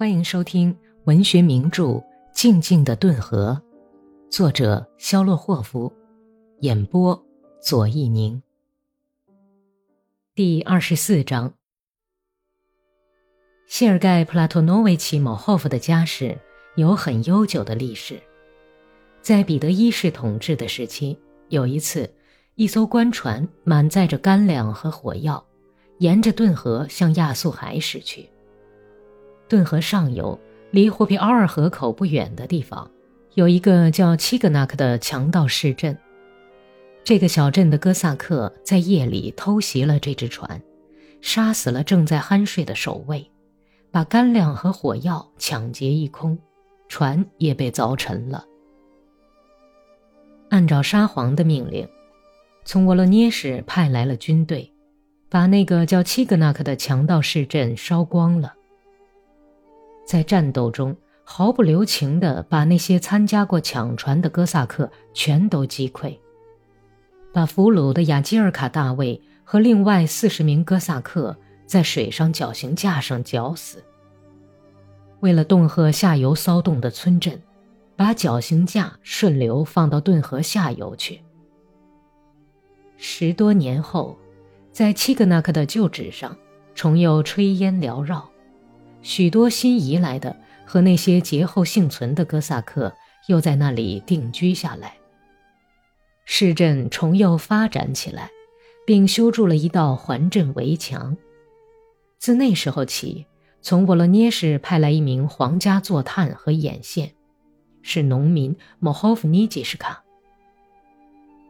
欢迎收听文学名著《静静的顿河》，作者肖洛霍夫，演播左一宁。第二十四章，谢尔盖·普拉托诺维奇·某霍夫的家世有很悠久的历史。在彼得一世统治的时期，有一次，一艘官船满载着干粮和火药，沿着顿河向亚速海驶去。顿河上游，离霍皮奥尔河口不远的地方，有一个叫七格纳克的强盗市镇。这个小镇的哥萨克在夜里偷袭了这只船，杀死了正在酣睡的守卫，把干粮和火药抢劫一空，船也被凿沉了。按照沙皇的命令，从沃罗涅什派来了军队，把那个叫七格纳克的强盗市镇烧光了。在战斗中，毫不留情地把那些参加过抢船的哥萨克全都击溃，把俘虏的雅基尔卡大卫和另外四十名哥萨克在水上绞刑架上绞死。为了恫吓下游骚动的村镇，把绞刑架顺流放到顿河下游去。十多年后，在七格纳克的旧址上，重又炊烟缭绕。许多新移来的和那些劫后幸存的哥萨克又在那里定居下来。市镇重又发展起来，并修筑了一道环镇围墙。自那时候起，从沃罗涅什派来一名皇家坐探和眼线，是农民莫霍夫尼吉什卡。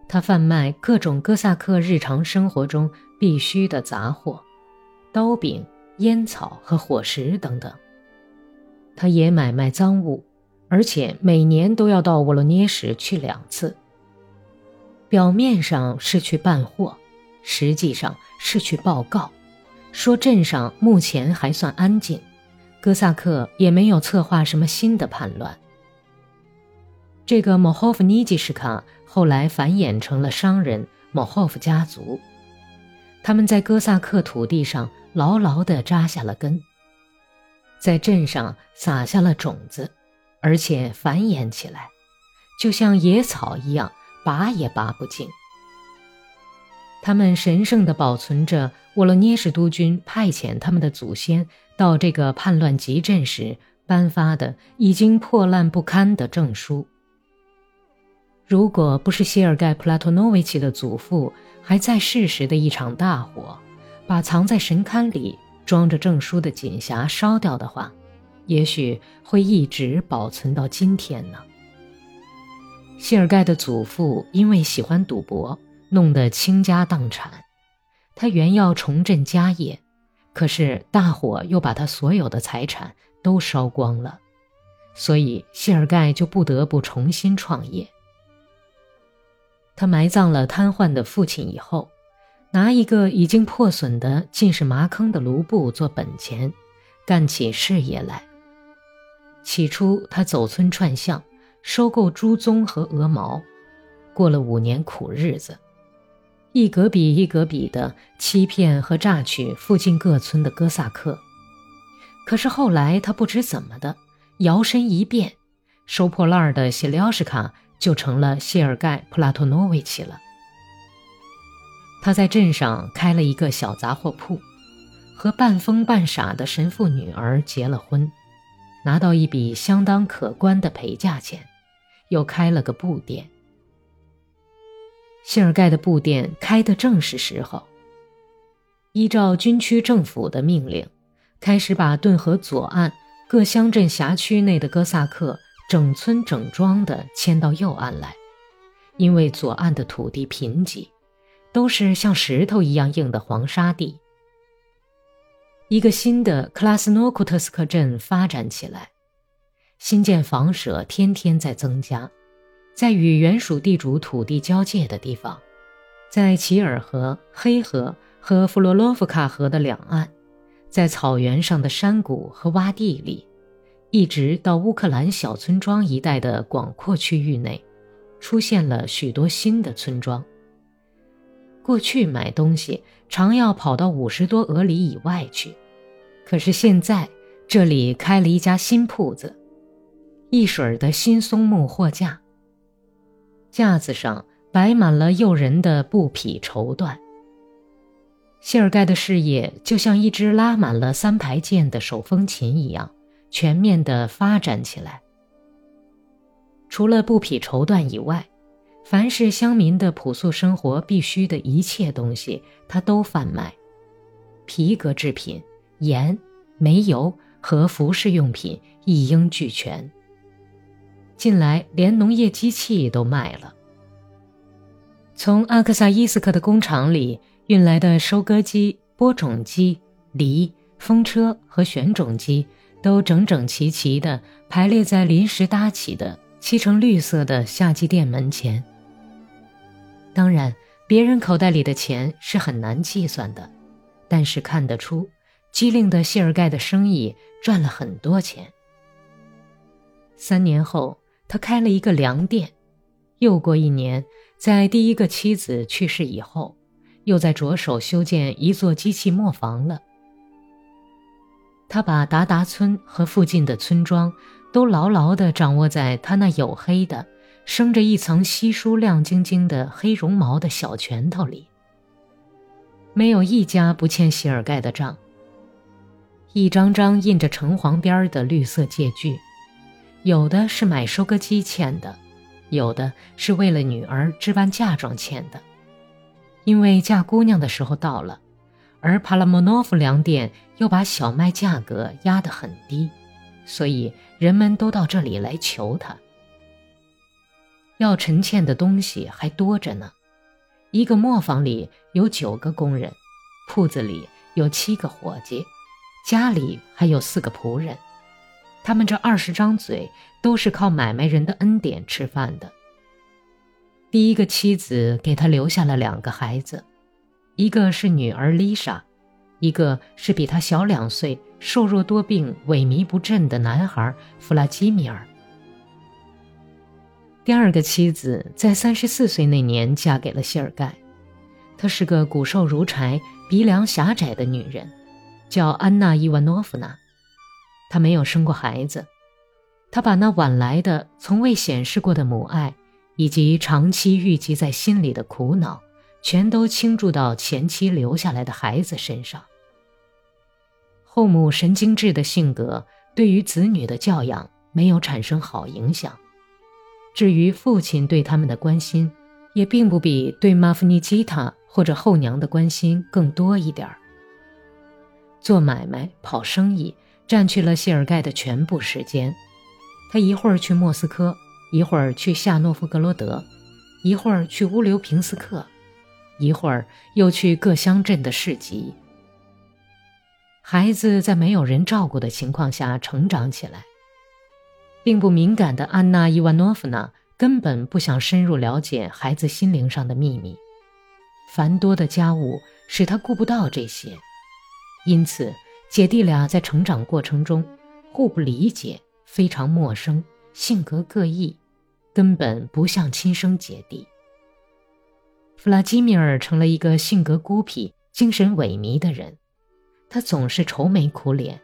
他贩卖各种哥萨克日常生活中必需的杂货，刀柄。烟草和伙食等等，他也买卖赃物，而且每年都要到沃罗涅什去两次。表面上是去办货，实际上是去报告，说镇上目前还算安静，哥萨克也没有策划什么新的叛乱。这个莫霍夫尼基什卡后来繁衍成了商人莫霍夫家族，他们在哥萨克土地上。牢牢地扎下了根，在镇上撒下了种子，而且繁衍起来，就像野草一样，拔也拔不尽。他们神圣地保存着沃罗涅什督军派遣他们的祖先到这个叛乱集镇时颁发的已经破烂不堪的证书。如果不是谢尔盖·普拉托诺维奇的祖父还在世时的一场大火。把藏在神龛里装着证书的锦匣烧掉的话，也许会一直保存到今天呢。谢尔盖的祖父因为喜欢赌博，弄得倾家荡产。他原要重振家业，可是大火又把他所有的财产都烧光了，所以谢尔盖就不得不重新创业。他埋葬了瘫痪的父亲以后。拿一个已经破损的、尽是麻坑的卢布做本钱，干起事业来。起初，他走村串巷，收购猪鬃和鹅毛，过了五年苦日子，一格比一格比的欺骗和榨取附近各村的哥萨克。可是后来，他不知怎么的，摇身一变，收破烂的谢廖什卡就成了谢尔盖·普拉托诺维奇了。他在镇上开了一个小杂货铺，和半疯半傻的神父女儿结了婚，拿到一笔相当可观的陪嫁钱，又开了个布店。谢尔盖的布店开的正是时候。依照军区政府的命令，开始把顿河左岸各乡镇辖区内的哥萨克整村整庄的迁到右岸来，因为左岸的土地贫瘠。都是像石头一样硬的黄沙地。一个新的克拉斯诺库特斯克镇发展起来，新建房舍天天在增加，在与原属地主土地交界的地方，在齐尔河、黑河和弗罗洛夫卡河的两岸，在草原上的山谷和洼地里，一直到乌克兰小村庄一带的广阔区域内，出现了许多新的村庄。过去买东西常要跑到五十多俄里以外去，可是现在这里开了一家新铺子，一水儿的新松木货架，架子上摆满了诱人的布匹绸缎。谢尔盖的事业就像一支拉满了三排键的手风琴一样，全面的发展起来。除了布匹绸缎以外，凡是乡民的朴素生活必需的一切东西，他都贩卖：皮革制品、盐、煤油。和服饰用品一应俱全。近来连农业机器都卖了。从阿克萨伊斯克的工厂里运来的收割机、播种机、犁、风车和选种机，都整整齐齐地排列在临时搭起的漆成绿色的夏季店门前。当然，别人口袋里的钱是很难计算的，但是看得出。机灵的谢尔盖的生意赚了很多钱。三年后，他开了一个粮店。又过一年，在第一个妻子去世以后，又在着手修建一座机器磨坊了。他把达达村和附近的村庄都牢牢地掌握在他那黝黑的、生着一层稀疏亮晶晶的黑绒毛的小拳头里。没有一家不欠谢尔盖的账。一张张印着橙黄边的绿色借据，有的是买收割机欠的，有的是为了女儿置办嫁妆欠的。因为嫁姑娘的时候到了，而帕拉莫诺夫粮店又把小麦价格压得很低，所以人们都到这里来求他。要陈欠的东西还多着呢。一个磨坊里有九个工人，铺子里有七个伙计。家里还有四个仆人，他们这二十张嘴都是靠买卖人的恩典吃饭的。第一个妻子给他留下了两个孩子，一个是女儿丽莎，一个是比他小两岁、瘦弱多病、萎靡不振的男孩弗拉基米尔。第二个妻子在三十四岁那年嫁给了谢尔盖，她是个骨瘦如柴、鼻梁狭窄的女人。叫安娜·伊万诺夫娜，她没有生过孩子，她把那晚来的、从未显示过的母爱，以及长期郁积在心里的苦恼，全都倾注到前妻留下来的孩子身上。后母神经质的性格对于子女的教养没有产生好影响，至于父亲对他们的关心，也并不比对马夫尼基塔或者后娘的关心更多一点儿。做买卖、跑生意，占据了谢尔盖的全部时间。他一会儿去莫斯科，一会儿去夏诺夫格罗德，一会儿去乌留平斯克，一会儿又去各乡镇的市集。孩子在没有人照顾的情况下成长起来，并不敏感的安娜·伊万诺夫娜根本不想深入了解孩子心灵上的秘密。繁多的家务使她顾不到这些。因此，姐弟俩在成长过程中互不理解，非常陌生，性格各异，根本不像亲生姐弟。弗拉基米尔成了一个性格孤僻、精神萎靡的人，他总是愁眉苦脸，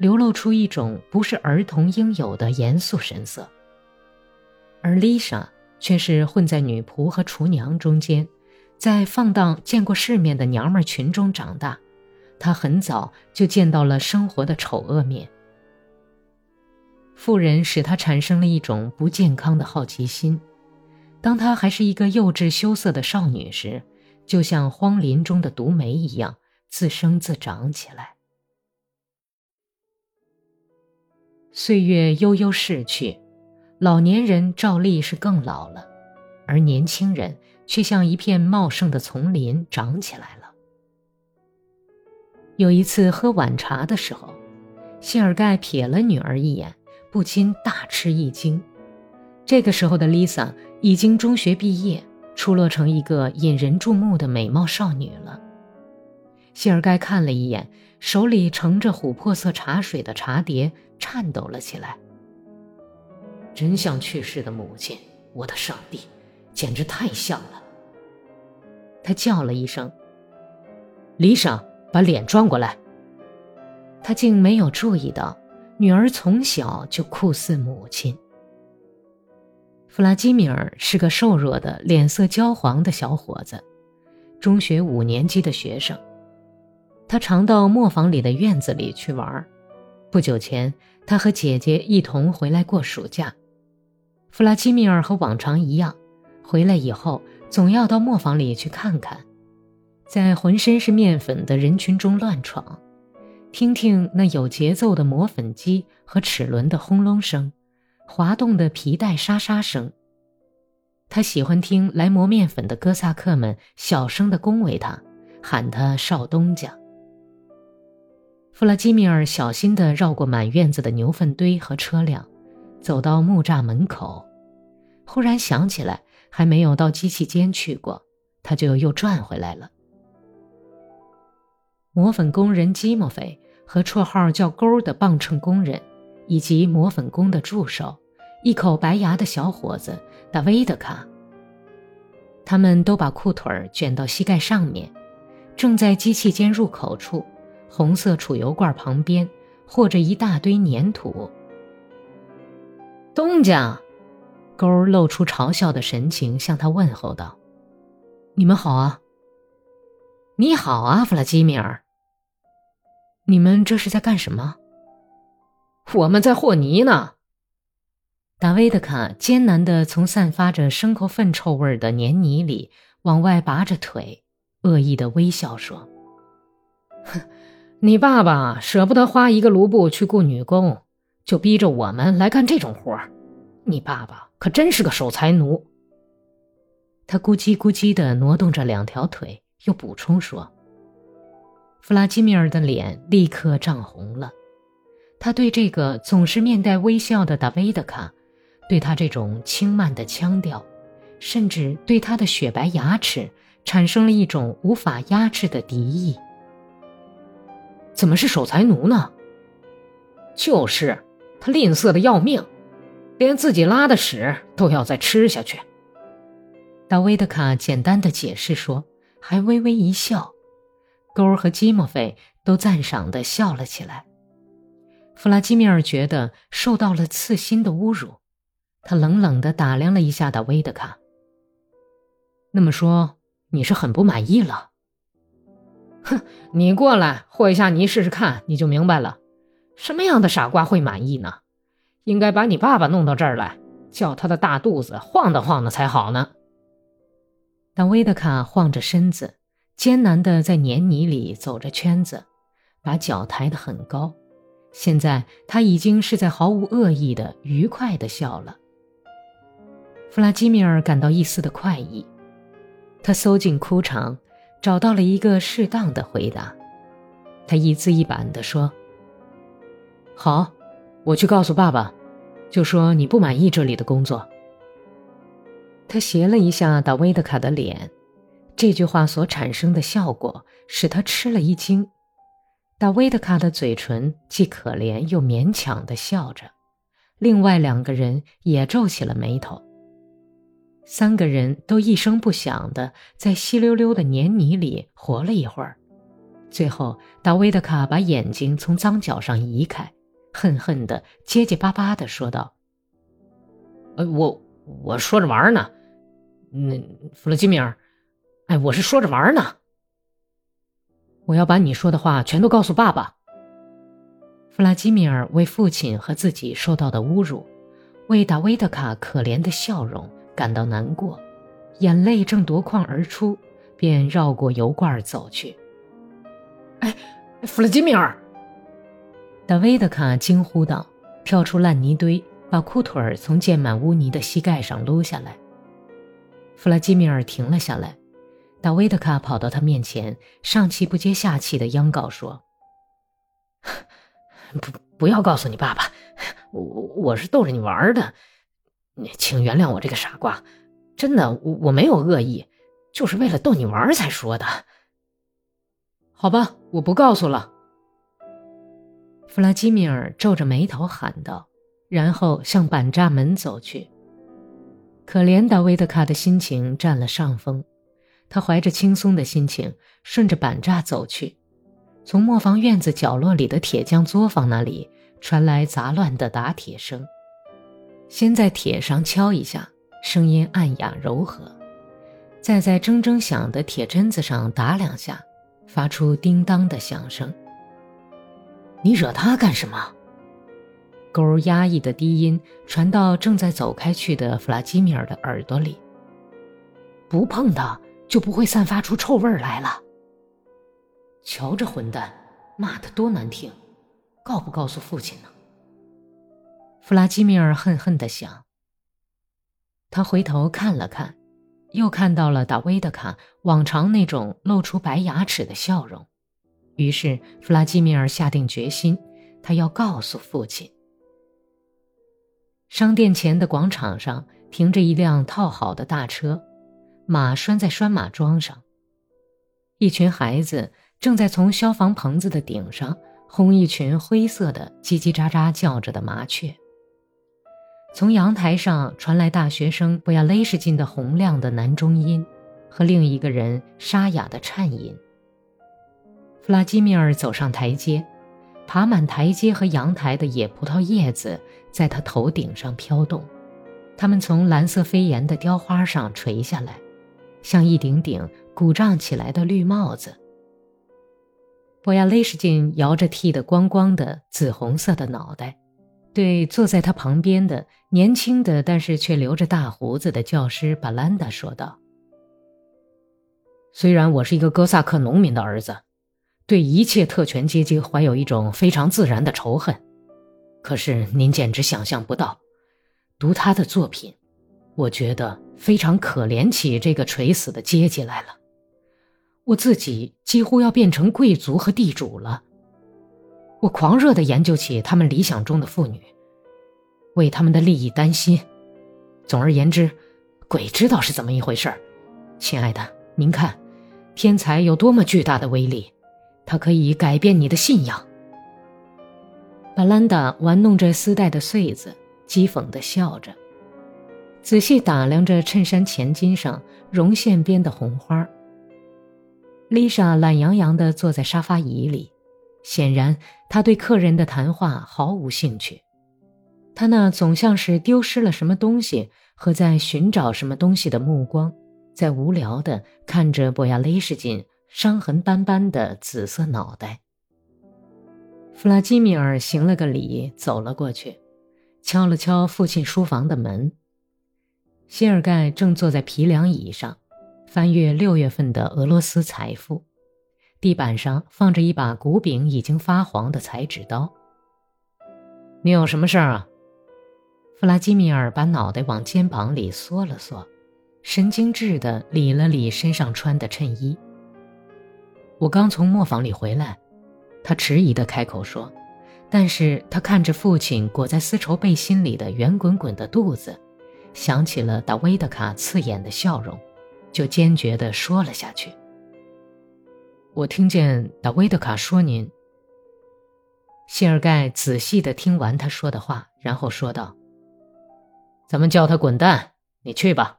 流露出一种不是儿童应有的严肃神色。而丽莎却是混在女仆和厨娘中间，在放荡见过世面的娘们群中长大。她很早就见到了生活的丑恶面。妇人使他产生了一种不健康的好奇心。当她还是一个幼稚羞涩的少女时，就像荒林中的毒梅一样自生自长起来。岁月悠悠逝去，老年人照例是更老了，而年轻人却像一片茂盛的丛林长起来了。有一次喝晚茶的时候，谢尔盖瞥了女儿一眼，不禁大吃一惊。这个时候的丽萨已经中学毕业，出落成一个引人注目的美貌少女了。谢尔盖看了一眼手里盛着琥珀色茶水的茶碟，颤抖了起来。真像去世的母亲，我的上帝，简直太像了！他叫了一声：“丽莎。”把脸转过来。他竟没有注意到，女儿从小就酷似母亲。弗拉基米尔是个瘦弱的、脸色焦黄的小伙子，中学五年级的学生。他常到磨坊里的院子里去玩。不久前，他和姐姐一同回来过暑假。弗拉基米尔和往常一样，回来以后总要到磨坊里去看看，在浑身是面粉的人群中乱闯。听听那有节奏的磨粉机和齿轮的轰隆声，滑动的皮带沙沙声。他喜欢听来磨面粉的哥萨克们小声地恭维他，喊他少东家。弗拉基米尔小心地绕过满院子的牛粪堆和车辆，走到木栅门口，忽然想起来还没有到机器间去过，他就又转回来了。磨粉工人基莫菲和绰号叫“钩”的磅秤工人，以及磨粉工的助手，一口白牙的小伙子达维德卡。他们都把裤腿卷到膝盖上面，正在机器间入口处，红色储油罐旁边和着一大堆粘土。东家，勾露出嘲笑的神情，向他问候道：“你们好啊。”你好啊，弗拉基米尔。你们这是在干什么？我们在和泥呢。达维德卡艰难地从散发着牲口粪臭味的黏泥里往外拔着腿，恶意地微笑说：“哼，你爸爸舍不得花一个卢布去雇女工，就逼着我们来干这种活儿。你爸爸可真是个守财奴。”他咕叽咕叽地挪动着两条腿。又补充说：“弗拉基米尔的脸立刻涨红了。他对这个总是面带微笑的达维德卡，对他这种轻慢的腔调，甚至对他的雪白牙齿，产生了一种无法压制的敌意。怎么是守财奴呢？就是他吝啬的要命，连自己拉的屎都要再吃下去。”达维德卡简单的解释说。还微微一笑，勾儿和基莫菲都赞赏的笑了起来。弗拉基米尔觉得受到了刺心的侮辱，他冷冷的打量了一下达维德卡。那么说你是很不满意了？哼，你过来和一下泥试试看，你就明白了。什么样的傻瓜会满意呢？应该把你爸爸弄到这儿来，叫他的大肚子晃荡晃荡才好呢。当维德卡晃着身子，艰难地在黏泥里走着圈子，把脚抬得很高。现在他已经是在毫无恶意的愉快地笑了。弗拉基米尔感到一丝的快意，他搜进裤长，找到了一个适当的回答。他一字一板地说：“好，我去告诉爸爸，就说你不满意这里的工作。”他斜了一下达维德卡的脸，这句话所产生的效果使他吃了一惊。达维德卡的嘴唇既可怜又勉强地笑着，另外两个人也皱起了眉头。三个人都一声不响地在稀溜溜的黏泥里活了一会儿，最后达维德卡把眼睛从脏脚上移开，恨恨地结结巴巴地说道：“呃，我我说着玩呢。”那弗拉基米尔，哎，我是说着玩呢。我要把你说的话全都告诉爸爸。弗拉基米尔为父亲和自己受到的侮辱，为达维德卡可怜的笑容感到难过，眼泪正夺眶而出，便绕过油罐走去。哎，弗拉基米尔！达维德卡惊呼道，跳出烂泥堆，把裤腿儿从溅满污泥的膝盖上撸下来。弗拉基米尔停了下来，达维德卡跑到他面前，上气不接下气的央告说：“ 不，不要告诉你爸爸，我我是逗着你玩的，请原谅我这个傻瓜，真的，我我没有恶意，就是为了逗你玩才说的。好吧，我不告诉了。”弗拉基米尔皱着眉头喊道，然后向板栅门走去。可怜达维德卡的心情占了上风，他怀着轻松的心情顺着板栅走去，从磨坊院子角落里的铁匠作坊那里传来杂乱的打铁声，先在铁上敲一下，声音暗哑柔和；再在铮铮响的铁针子上打两下，发出叮当的响声。你惹他干什么？勾压抑的低音传到正在走开去的弗拉基米尔的耳朵里。不碰他，就不会散发出臭味来了。瞧这混蛋，骂得多难听！告不告诉父亲呢？弗拉基米尔恨恨地想。他回头看了看，又看到了达维德卡往常那种露出白牙齿的笑容。于是弗拉基米尔下定决心，他要告诉父亲。商店前的广场上停着一辆套好的大车，马拴在拴马桩上。一群孩子正在从消防棚子的顶上轰一群灰色的叽叽喳喳叫着的麻雀。从阳台上传来大学生布亚雷什金的洪亮的男中音，和另一个人沙哑的颤音。弗拉基米尔走上台阶。爬满台阶和阳台的野葡萄叶子在他头顶上飘动，它们从蓝色飞檐的雕花上垂下来，像一顶顶鼓胀起来的绿帽子。博亚雷什金摇着剃得光光的紫红色的脑袋，对坐在他旁边的年轻的但是却留着大胡子的教师巴兰达说道：“虽然我是一个哥萨克农民的儿子。”对一切特权阶级怀有一种非常自然的仇恨，可是您简直想象不到，读他的作品，我觉得非常可怜起这个垂死的阶级来了。我自己几乎要变成贵族和地主了。我狂热地研究起他们理想中的妇女，为他们的利益担心。总而言之，鬼知道是怎么一回事儿。亲爱的，您看，天才有多么巨大的威力。它可以改变你的信仰。巴兰达玩弄着丝带的穗子，讥讽地笑着，仔细打量着衬衫前襟上绒线边的红花。丽莎懒洋洋地坐在沙发椅里，显然他对客人的谈话毫无兴趣。他那总像是丢失了什么东西和在寻找什么东西的目光，在无聊地看着博亚雷什金。伤痕斑斑的紫色脑袋。弗拉基米尔行了个礼，走了过去，敲了敲父亲书房的门。谢尔盖正坐在皮凉椅上，翻阅六月份的俄罗斯财富。地板上放着一把骨柄已经发黄的裁纸刀。你有什么事儿啊？弗拉基米尔把脑袋往肩膀里缩了缩，神经质地理了理身上穿的衬衣。我刚从磨坊里回来，他迟疑地开口说，但是他看着父亲裹在丝绸背心里的圆滚滚的肚子，想起了达维德卡刺眼的笑容，就坚决地说了下去。我听见达维德卡说您。谢尔盖仔细地听完他说的话，然后说道：“咱们叫他滚蛋，你去吧。”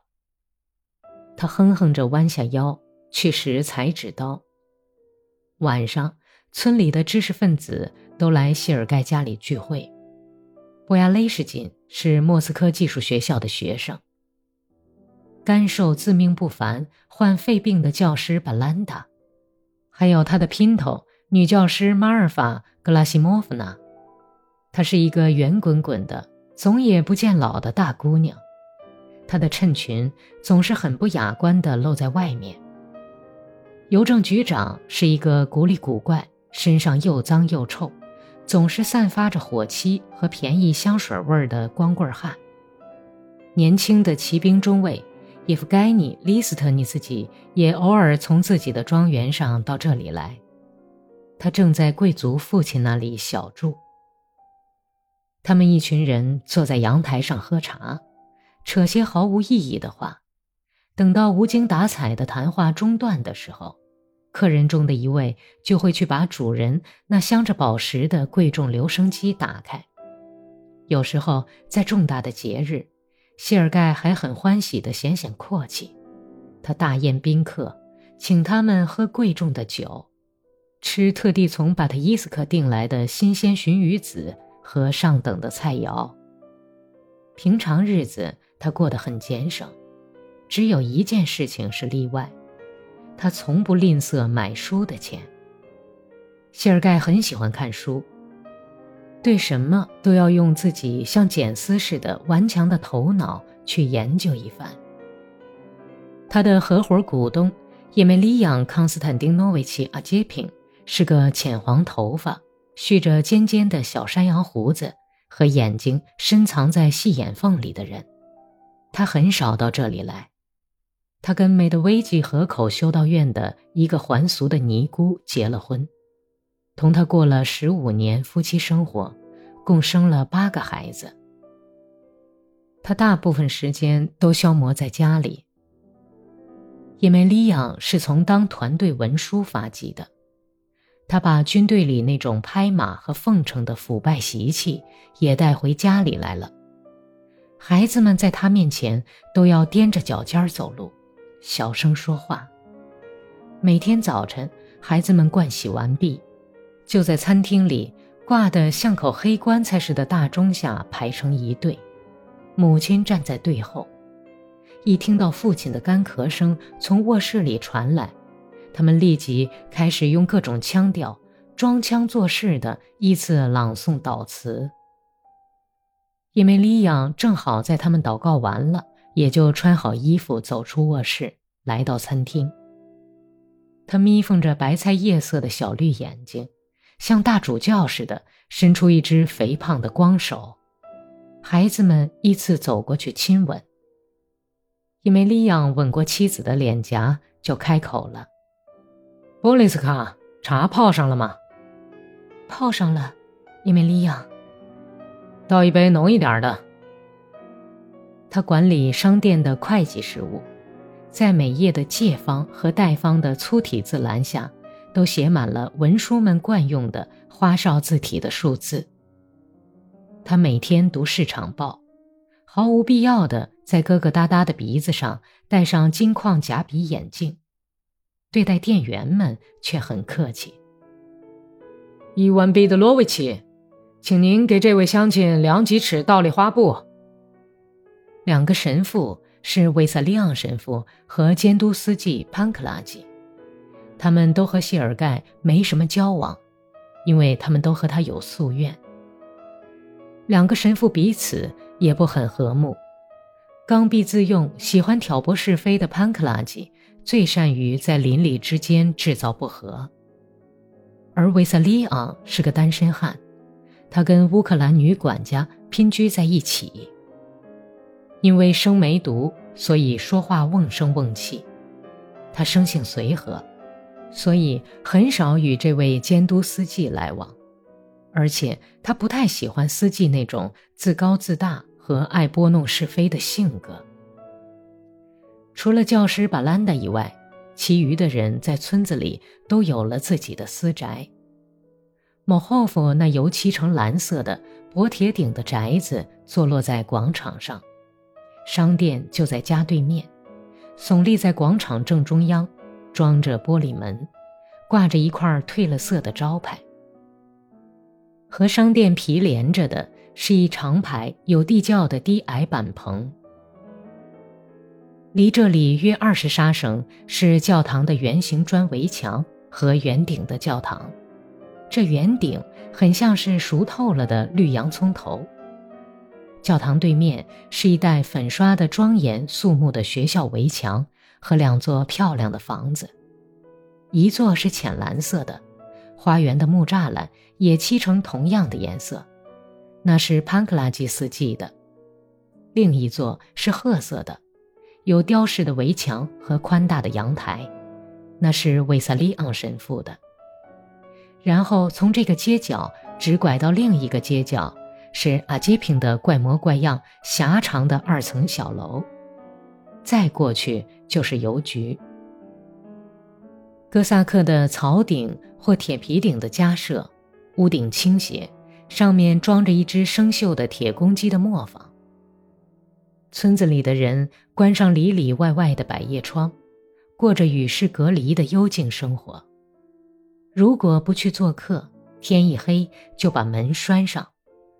他哼哼着弯下腰去拾裁纸刀。晚上，村里的知识分子都来谢尔盖家里聚会。波亚雷什金是莫斯科技术学校的学生。干瘦、自命不凡、患肺病的教师巴兰达，还有他的姘头女教师马尔法·格拉西莫夫娜。她是一个圆滚滚的、总也不见老的大姑娘，她的衬裙总是很不雅观地露在外面。邮政局长是一个古里古怪、身上又脏又臭、总是散发着火漆和便宜香水味儿的光棍汉。年轻的骑兵中尉叶夫盖尼·利斯特尼斯基也偶尔从自己的庄园上到这里来，他正在贵族父亲那里小住。他们一群人坐在阳台上喝茶，扯些毫无意义的话。等到无精打采的谈话中断的时候。客人中的一位就会去把主人那镶着宝石的贵重留声机打开。有时候在重大的节日，谢尔盖还很欢喜地显显阔气，他大宴宾客，请他们喝贵重的酒，吃特地从巴特伊斯克订来的新鲜鲟鱼子和上等的菜肴。平常日子他过得很俭省，只有一件事情是例外，他从不吝啬买书的钱。谢尔盖很喜欢看书，对什么都要用自己像剪丝似的顽强的头脑去研究一番。他的合伙股东叶梅利扬·康斯坦丁诺维奇·阿杰平是个浅黄头发、蓄着尖尖的小山羊胡子和眼睛深藏在细眼缝里的人。他很少到这里来。他跟梅德威吉河口修道院的一个还俗的尼姑结了婚。同他过了十五年夫妻生活，共生了八个孩子。他大部分时间都消磨在家里。叶梅利昂是从当团队文书发迹的，他把军队里那种拍马和奉承的腐败习气也带回家里来了。孩子们在他面前都要踮着脚尖走路，小声说话。每天早晨，孩子们盥洗完毕。就在餐厅里挂的像口黑棺材似的大钟下排成一队，母亲站在队后。一听到父亲的干咳声从卧室里传来，他们立即开始用各种腔调装腔作势的依次朗诵祷词。因为利亚正好在他们祷告完了，也就穿好衣服走出卧室，来到餐厅。他眯缝着白菜叶色的小绿眼睛。像大主教似的，伸出一只肥胖的光手，孩子们依次走过去亲吻。伊梅利昂吻过妻子的脸颊，就开口了：“波利斯卡，茶泡上了吗？”“泡上了。”伊梅利昂。倒一杯浓一点的。他管理商店的会计事务，在每页的借方和贷方的粗体字栏下。都写满了文书们惯用的花哨字体的数字。他每天读市场报，毫无必要的在疙疙瘩瘩的鼻子上戴上金框假鼻眼镜，对待店员们却很客气。伊万彼得罗维奇，请您给这位乡亲量几尺倒立花布。两个神父是维萨利昂神父和监督司机潘克拉吉。他们都和谢尔盖没什么交往，因为他们都和他有夙愿。两个神父彼此也不很和睦。刚愎自用、喜欢挑拨是非的潘克拉吉最善于在邻里之间制造不和。而维萨利昂是个单身汉，他跟乌克兰女管家拼居在一起。因为生梅毒，所以说话瓮声瓮气。他生性随和。所以很少与这位监督司机来往，而且他不太喜欢司机那种自高自大和爱拨弄是非的性格。除了教师巴兰达以外，其余的人在村子里都有了自己的私宅。某霍夫那油漆成蓝色的薄铁顶的宅子坐落在广场上，商店就在家对面，耸立在广场正中央。装着玻璃门，挂着一块褪了色的招牌。和商店毗连着的是一长排有地窖的低矮板棚。离这里约二十沙绳是教堂的圆形砖围墙和圆顶的教堂。这圆顶很像是熟透了的绿洋葱头。教堂对面是一带粉刷的庄严肃穆的学校围墙。和两座漂亮的房子，一座是浅蓝色的，花园的木栅栏也漆成同样的颜色，那是潘克拉基斯基的；另一座是褐色的，有雕饰的围墙和宽大的阳台，那是维萨利昂神父的。然后从这个街角直拐到另一个街角，是阿基平的怪模怪样、狭长的二层小楼。再过去就是邮局。哥萨克的草顶或铁皮顶的家舍，屋顶倾斜，上面装着一只生锈的铁公鸡的磨坊。村子里的人关上里里外外的百叶窗，过着与世隔离的幽静生活。如果不去做客，天一黑就把门拴上，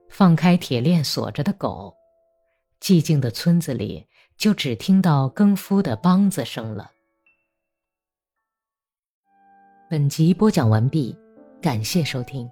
放开铁链锁着的狗，寂静的村子里就只听到更夫的梆子声了。本集播讲完毕，感谢收听。